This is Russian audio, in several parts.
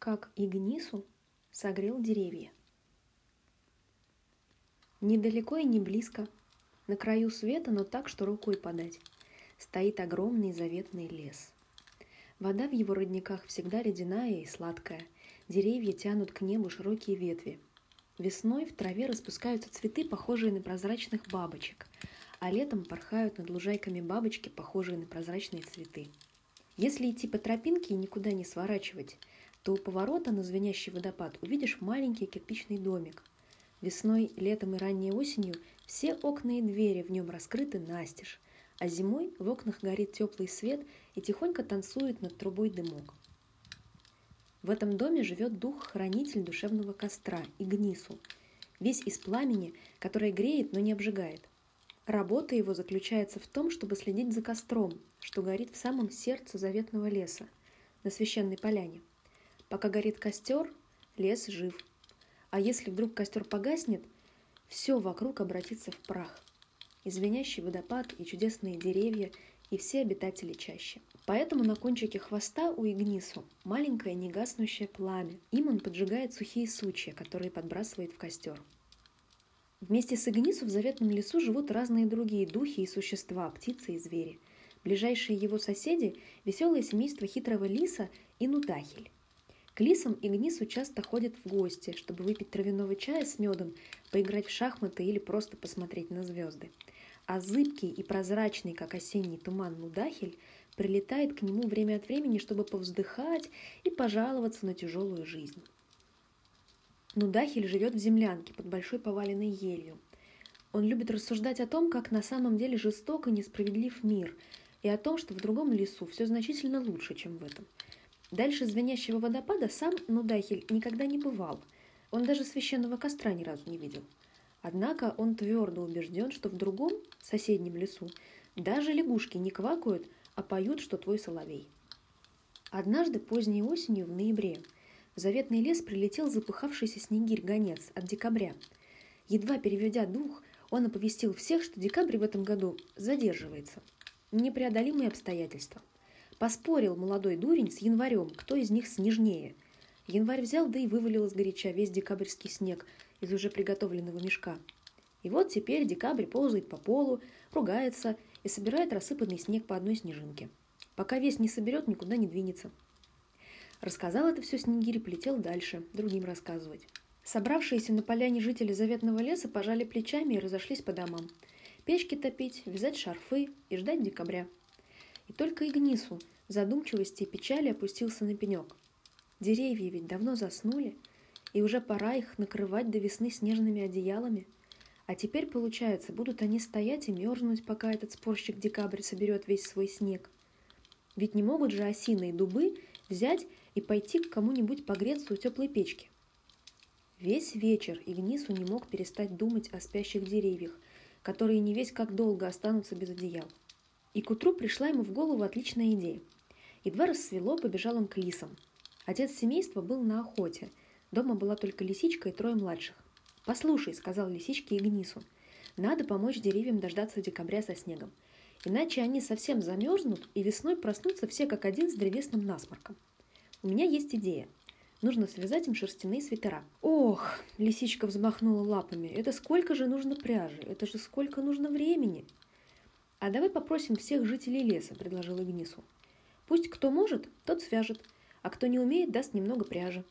как Игнису согрел деревья. Недалеко и не близко, на краю света, но так, что рукой подать, стоит огромный заветный лес. Вода в его родниках всегда ледяная и сладкая, деревья тянут к небу широкие ветви. Весной в траве распускаются цветы, похожие на прозрачных бабочек, а летом порхают над лужайками бабочки, похожие на прозрачные цветы. Если идти по тропинке и никуда не сворачивать, то у поворота на звенящий водопад увидишь маленький кирпичный домик. Весной, летом и ранней осенью все окна и двери в нем раскрыты настежь, а зимой в окнах горит теплый свет и тихонько танцует над трубой дымок. В этом доме живет дух-хранитель душевного костра, Игнису, весь из пламени, которое греет, но не обжигает. Работа его заключается в том, чтобы следить за костром, что горит в самом сердце заветного леса, на священной поляне. Пока горит костер, лес жив. А если вдруг костер погаснет, все вокруг обратится в прах. И водопад, и чудесные деревья, и все обитатели чаще. Поэтому на кончике хвоста у Игнису маленькое негаснущее пламя. Им он поджигает сухие сучья, которые подбрасывает в костер. Вместе с Игнису в заветном лесу живут разные другие духи и существа, птицы и звери. Ближайшие его соседи – веселое семейство хитрого лиса и нудахель. Лисам Игнису часто ходят в гости, чтобы выпить травяного чая с медом, поиграть в шахматы или просто посмотреть на звезды. А зыбкий и прозрачный, как осенний туман Нудахель, прилетает к нему время от времени, чтобы повздыхать и пожаловаться на тяжелую жизнь. Нудахель живет в землянке под большой поваленной елью. Он любит рассуждать о том, как на самом деле жесток и несправедлив мир, и о том, что в другом лесу все значительно лучше, чем в этом. Дальше звенящего водопада сам Нудахель никогда не бывал. Он даже священного костра ни разу не видел. Однако он твердо убежден, что в другом, соседнем лесу, даже лягушки не квакают, а поют, что твой соловей. Однажды поздней осенью в ноябре – в заветный лес прилетел запыхавшийся снегирь-гонец от декабря. Едва переведя дух, он оповестил всех, что декабрь в этом году задерживается. Непреодолимые обстоятельства. Поспорил молодой дурень с январем, кто из них снежнее. Январь взял, да и вывалил из горяча весь декабрьский снег из уже приготовленного мешка. И вот теперь декабрь ползает по полу, ругается и собирает рассыпанный снег по одной снежинке. Пока весь не соберет, никуда не двинется. Рассказал это все Снегирь и полетел дальше, другим рассказывать. Собравшиеся на поляне жители заветного леса пожали плечами и разошлись по домам. Печки топить, вязать шарфы и ждать декабря. И только Игнису в задумчивости и печали опустился на пенек. Деревья ведь давно заснули, и уже пора их накрывать до весны снежными одеялами. А теперь, получается, будут они стоять и мерзнуть, пока этот спорщик декабрь соберет весь свой снег. Ведь не могут же осины и дубы взять и пойти к кому-нибудь погреться у теплой печки. Весь вечер Игнису не мог перестать думать о спящих деревьях, которые не весь как долго останутся без одеял. И к утру пришла ему в голову отличная идея. Едва рассвело, побежал он к лисам. Отец семейства был на охоте. Дома была только лисичка и трое младших. «Послушай», — сказал лисичке Игнису, — «надо помочь деревьям дождаться декабря со снегом. Иначе они совсем замерзнут, и весной проснутся все как один с древесным насморком. У меня есть идея. Нужно связать им шерстяные свитера. Ох, лисичка взмахнула лапами. Это сколько же нужно пряжи? Это же сколько нужно времени? А давай попросим всех жителей леса, предложил Игнису. Пусть кто может, тот свяжет, а кто не умеет, даст немного пряжи.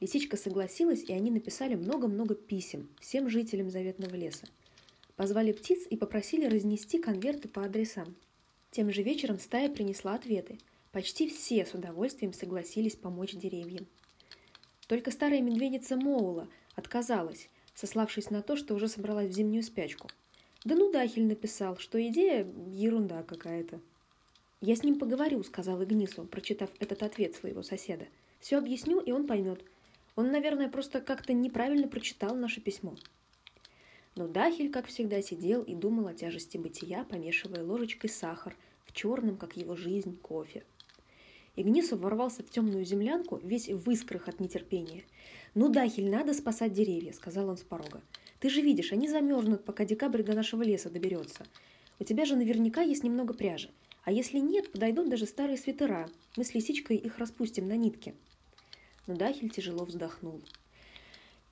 Лисичка согласилась, и они написали много-много писем всем жителям заветного леса. Позвали птиц и попросили разнести конверты по адресам. Тем же вечером стая принесла ответы – Почти все с удовольствием согласились помочь деревьям. Только старая медведица Моула отказалась, сославшись на то, что уже собралась в зимнюю спячку. Да ну Дахель написал, что идея ерунда какая-то. «Я с ним поговорю», — сказал Игнису, прочитав этот ответ своего соседа. «Все объясню, и он поймет. Он, наверное, просто как-то неправильно прочитал наше письмо». Но Дахель, как всегда, сидел и думал о тяжести бытия, помешивая ложечкой сахар в черном, как его жизнь, кофе. Игнисов ворвался в темную землянку, весь в искрах от нетерпения. «Ну, Дахель, надо спасать деревья», — сказал он с порога. «Ты же видишь, они замерзнут, пока декабрь до нашего леса доберется. У тебя же наверняка есть немного пряжи. А если нет, подойдут даже старые свитера. Мы с лисичкой их распустим на нитке». но Дахель тяжело вздохнул.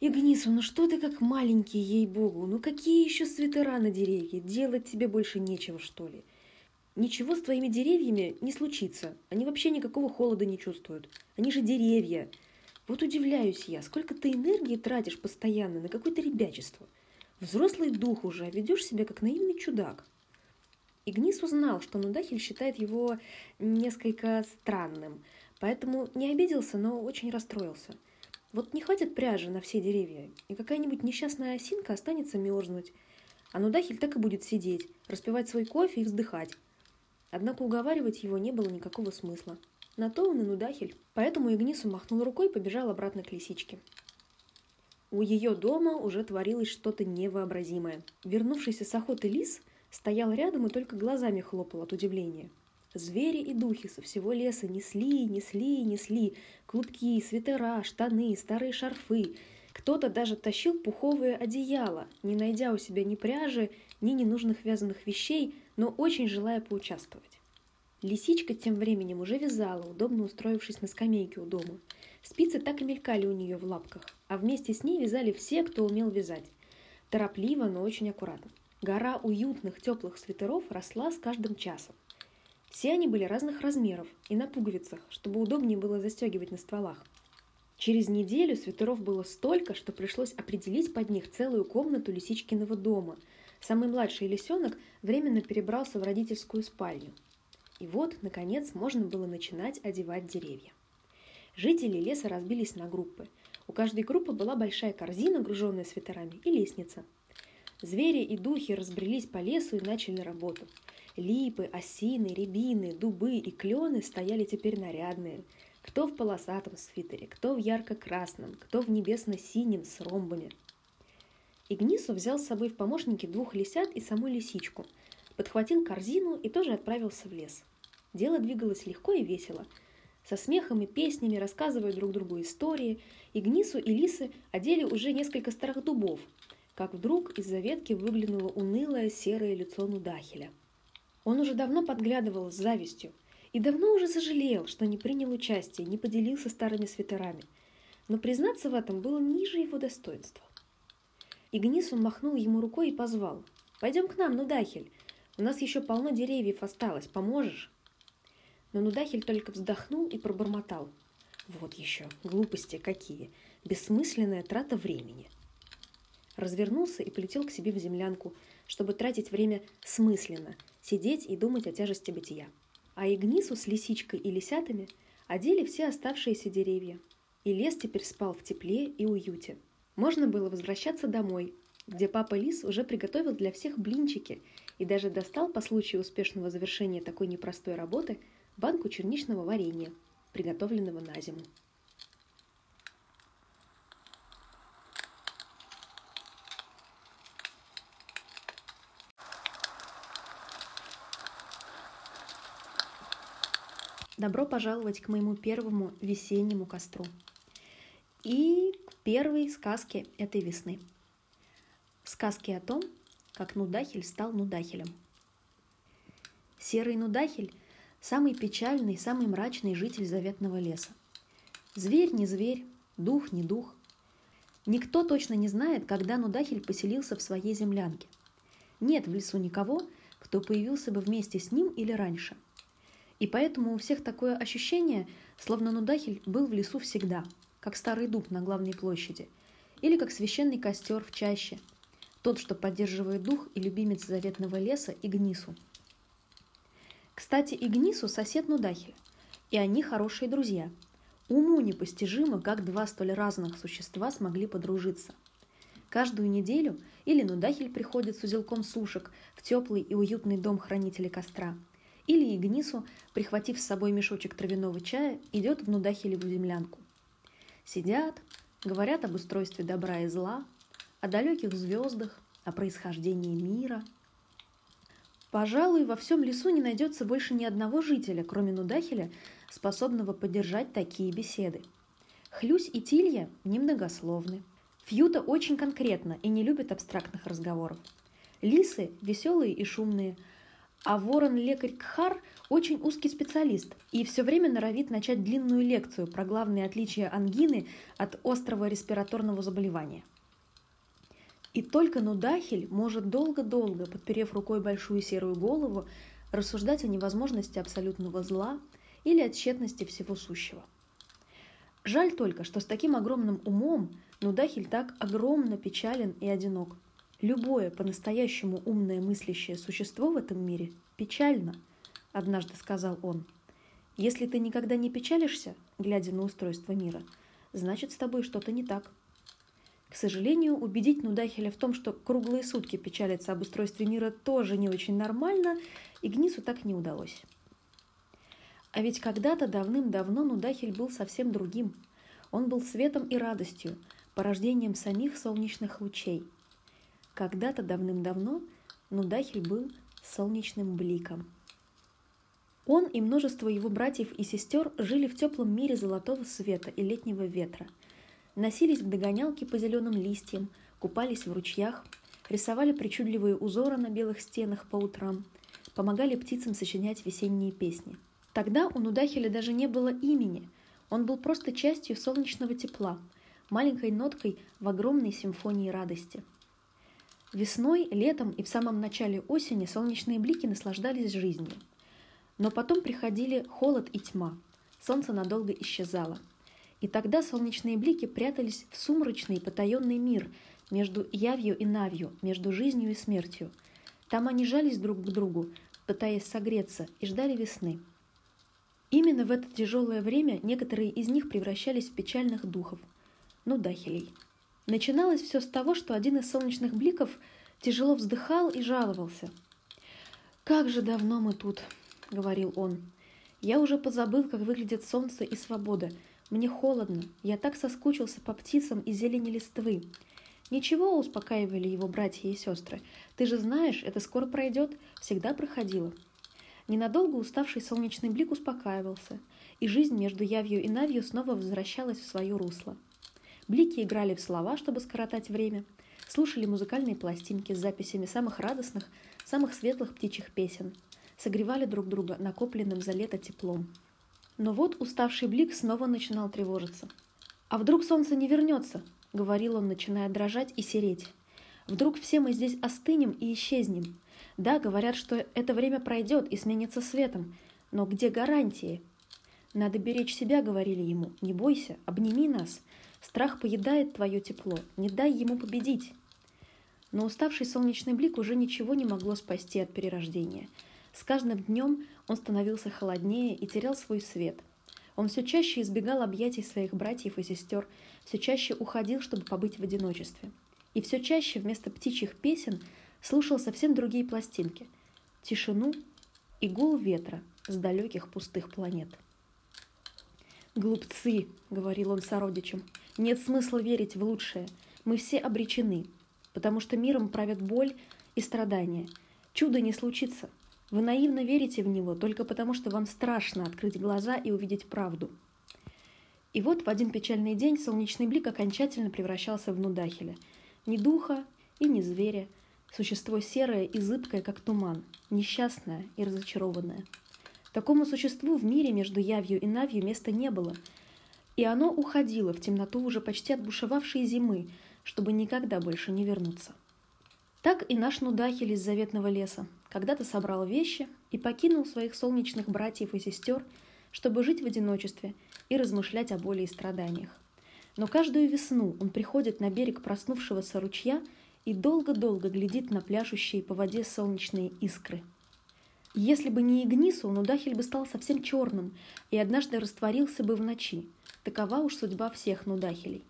«Игнису, ну что ты как маленький, ей-богу, ну какие еще свитера на деревья? Делать тебе больше нечего, что ли? Ничего с твоими деревьями не случится, они вообще никакого холода не чувствуют. Они же деревья. Вот удивляюсь я, сколько ты энергии тратишь постоянно на какое-то ребячество. Взрослый дух уже, а ведешь себя как наивный чудак». Игнис узнал, что Нудахель считает его несколько странным, поэтому не обиделся, но очень расстроился – вот не хватит пряжи на все деревья, и какая-нибудь несчастная осинка останется мерзнуть. А Нудахель так и будет сидеть, распивать свой кофе и вздыхать. Однако уговаривать его не было никакого смысла. На то он и Нудахель. Поэтому Игнису махнул рукой и побежал обратно к лисичке. У ее дома уже творилось что-то невообразимое. Вернувшийся с охоты лис стоял рядом и только глазами хлопал от удивления – Звери и духи со всего леса несли, несли, несли клубки, свитера, штаны, старые шарфы. Кто-то даже тащил пуховые одеяла, не найдя у себя ни пряжи, ни ненужных вязаных вещей, но очень желая поучаствовать. Лисичка тем временем уже вязала, удобно устроившись на скамейке у дома. Спицы так и мелькали у нее в лапках, а вместе с ней вязали все, кто умел вязать. Торопливо, но очень аккуратно. Гора уютных, теплых свитеров росла с каждым часом. Все они были разных размеров и на пуговицах, чтобы удобнее было застегивать на стволах. Через неделю свитеров было столько, что пришлось определить под них целую комнату лисичкиного дома. Самый младший лисенок временно перебрался в родительскую спальню. И вот, наконец, можно было начинать одевать деревья. Жители леса разбились на группы. У каждой группы была большая корзина, груженная свитерами, и лестница. Звери и духи разбрелись по лесу и начали работу – Липы, осины, рябины, дубы и клены стояли теперь нарядные. Кто в полосатом свитере, кто в ярко-красном, кто в небесно-синем с ромбами. Игнису взял с собой в помощники двух лисят и саму лисичку, подхватил корзину и тоже отправился в лес. Дело двигалось легко и весело. Со смехом и песнями, рассказывая друг другу истории, Игнису и лисы одели уже несколько старых дубов, как вдруг из-за ветки выглянуло унылое серое лицо Нудахеля – он уже давно подглядывал с завистью и давно уже сожалел, что не принял участие, не поделился старыми свитерами. Но признаться в этом было ниже его достоинства. Игнис он махнул ему рукой и позвал. «Пойдем к нам, Нудахель. У нас еще полно деревьев осталось. Поможешь?» Но Нудахель только вздохнул и пробормотал. «Вот еще, глупости какие! Бессмысленная трата времени!» Развернулся и полетел к себе в землянку, чтобы тратить время смысленно – сидеть и думать о тяжести бытия. А Игнису с лисичкой и лисятами одели все оставшиеся деревья. И лес теперь спал в тепле и уюте. Можно было возвращаться домой, где папа Лис уже приготовил для всех блинчики и даже достал по случаю успешного завершения такой непростой работы банку черничного варенья, приготовленного на зиму. Добро пожаловать к моему первому весеннему костру. И к первой сказке этой весны. Сказки о том, как Нудахель стал Нудахелем. Серый Нудахель – самый печальный, самый мрачный житель заветного леса. Зверь не зверь, дух не дух. Никто точно не знает, когда Нудахель поселился в своей землянке. Нет в лесу никого, кто появился бы вместе с ним или раньше – и поэтому у всех такое ощущение, словно Нудахель был в лесу всегда, как старый дуб на главной площади, или как священный костер в чаще, тот, что поддерживает дух и любимец заветного леса Игнису. Кстати, Игнису сосед Нудахель, и они хорошие друзья. Уму непостижимо, как два столь разных существа смогли подружиться. Каждую неделю или Нудахель приходит с узелком сушек в теплый и уютный дом хранителя костра – или Игнису, прихватив с собой мешочек травяного чая, идет в Нудахелеву землянку. Сидят, говорят об устройстве добра и зла, о далеких звездах, о происхождении мира. Пожалуй, во всем лесу не найдется больше ни одного жителя, кроме Нудахеля, способного поддержать такие беседы. Хлюсь и Тилья немногословны. Фьюта очень конкретно и не любит абстрактных разговоров. Лисы веселые и шумные – А ворон-лекарь Кхар очень узкий специалист и все время норовит начать длинную лекцию про главные отличия ангины от острого респираторного заболевания. И только Нудахель может долго-долго, подперев рукой большую серую голову, рассуждать о невозможности абсолютного зла или о тщетности всего сущего. Жаль только, что с таким огромным умом Нудахель так огромно печален и одинок. Любое по-настоящему умное мыслящее существо в этом мире печально, однажды сказал он. Если ты никогда не печалишься, глядя на устройство мира, значит с тобой что-то не так. К сожалению, убедить Нудахеля в том, что круглые сутки печалиться об устройстве мира тоже не очень нормально, Игнису так не удалось. А ведь когда-то давным-давно Нудахель был совсем другим. Он был светом и радостью, порождением самих солнечных лучей. Когда-то давным-давно Нудахель был солнечным бликом. Он и множество его братьев и сестер жили в теплом мире золотого света и летнего ветра – носились в догонялки по зеленым листьям, купались в ручьях, рисовали причудливые узоры на белых стенах по утрам, помогали птицам сочинять весенние песни. Тогда у Нудахеля даже не было имени, он был просто частью солнечного тепла, маленькой ноткой в огромной симфонии радости. Весной, летом и в самом начале осени солнечные блики наслаждались жизнью. Но потом приходили холод и тьма, солнце надолго исчезало – и тогда солнечные блики прятались в сумрачный потаенный мир между явью и навью, между жизнью и смертью. Там они жались друг к другу, пытаясь согреться, и ждали весны. Именно в это тяжелое время некоторые из них превращались в печальных духов, ну дахелей. Начиналось все с того, что один из солнечных бликов тяжело вздыхал и жаловался. «Как же давно мы тут!» — говорил он. «Я уже позабыл, как выглядит солнце и свобода — мне холодно, я так соскучился по птицам и зелени листвы. Ничего, успокаивали его братья и сестры. Ты же знаешь, это скоро пройдет, всегда проходило. Ненадолго уставший солнечный блик успокаивался, и жизнь между явью и навью снова возвращалась в свое русло. Блики играли в слова, чтобы скоротать время, слушали музыкальные пластинки с записями самых радостных, самых светлых птичьих песен, согревали друг друга накопленным за лето теплом. Но вот уставший Блик снова начинал тревожиться. «А вдруг солнце не вернется?» — говорил он, начиная дрожать и сереть. «Вдруг все мы здесь остынем и исчезнем? Да, говорят, что это время пройдет и сменится светом, но где гарантии?» «Надо беречь себя», — говорили ему. «Не бойся, обними нас. Страх поедает твое тепло, не дай ему победить». Но уставший солнечный блик уже ничего не могло спасти от перерождения — с каждым днем он становился холоднее и терял свой свет. Он все чаще избегал объятий своих братьев и сестер, все чаще уходил, чтобы побыть в одиночестве. И все чаще вместо птичьих песен слушал совсем другие пластинки – тишину и гул ветра с далеких пустых планет. «Глупцы!» – говорил он сородичам. «Нет смысла верить в лучшее. Мы все обречены, потому что миром правят боль и страдания. Чудо не случится – вы наивно верите в него только потому, что вам страшно открыть глаза и увидеть правду. И вот в один печальный день солнечный блик окончательно превращался в Нудахеля. Ни духа и ни зверя. Существо серое и зыбкое, как туман, несчастное и разочарованное. Такому существу в мире между явью и навью места не было, и оно уходило в темноту уже почти отбушевавшей зимы, чтобы никогда больше не вернуться. Так и наш Нудахель из заветного леса когда-то собрал вещи и покинул своих солнечных братьев и сестер, чтобы жить в одиночестве и размышлять о боли и страданиях. Но каждую весну он приходит на берег проснувшегося ручья и долго-долго глядит на пляшущие по воде солнечные искры. Если бы не Игнису, Нудахель бы стал совсем черным и однажды растворился бы в ночи. Такова уж судьба всех Нудахелей.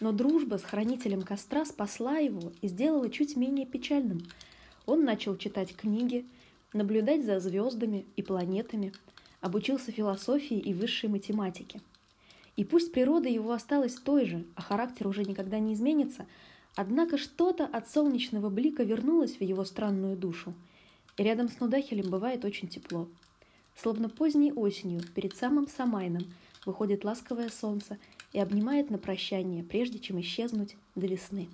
Но дружба с хранителем костра спасла его и сделала чуть менее печальным. Он начал читать книги, наблюдать за звездами и планетами, обучился философии и высшей математике. И пусть природа его осталась той же, а характер уже никогда не изменится, однако что-то от солнечного блика вернулось в его странную душу. И рядом с Нудахелем бывает очень тепло. Словно поздней осенью, перед самым Самайном, выходит ласковое солнце и обнимает на прощание, прежде чем исчезнуть до весны.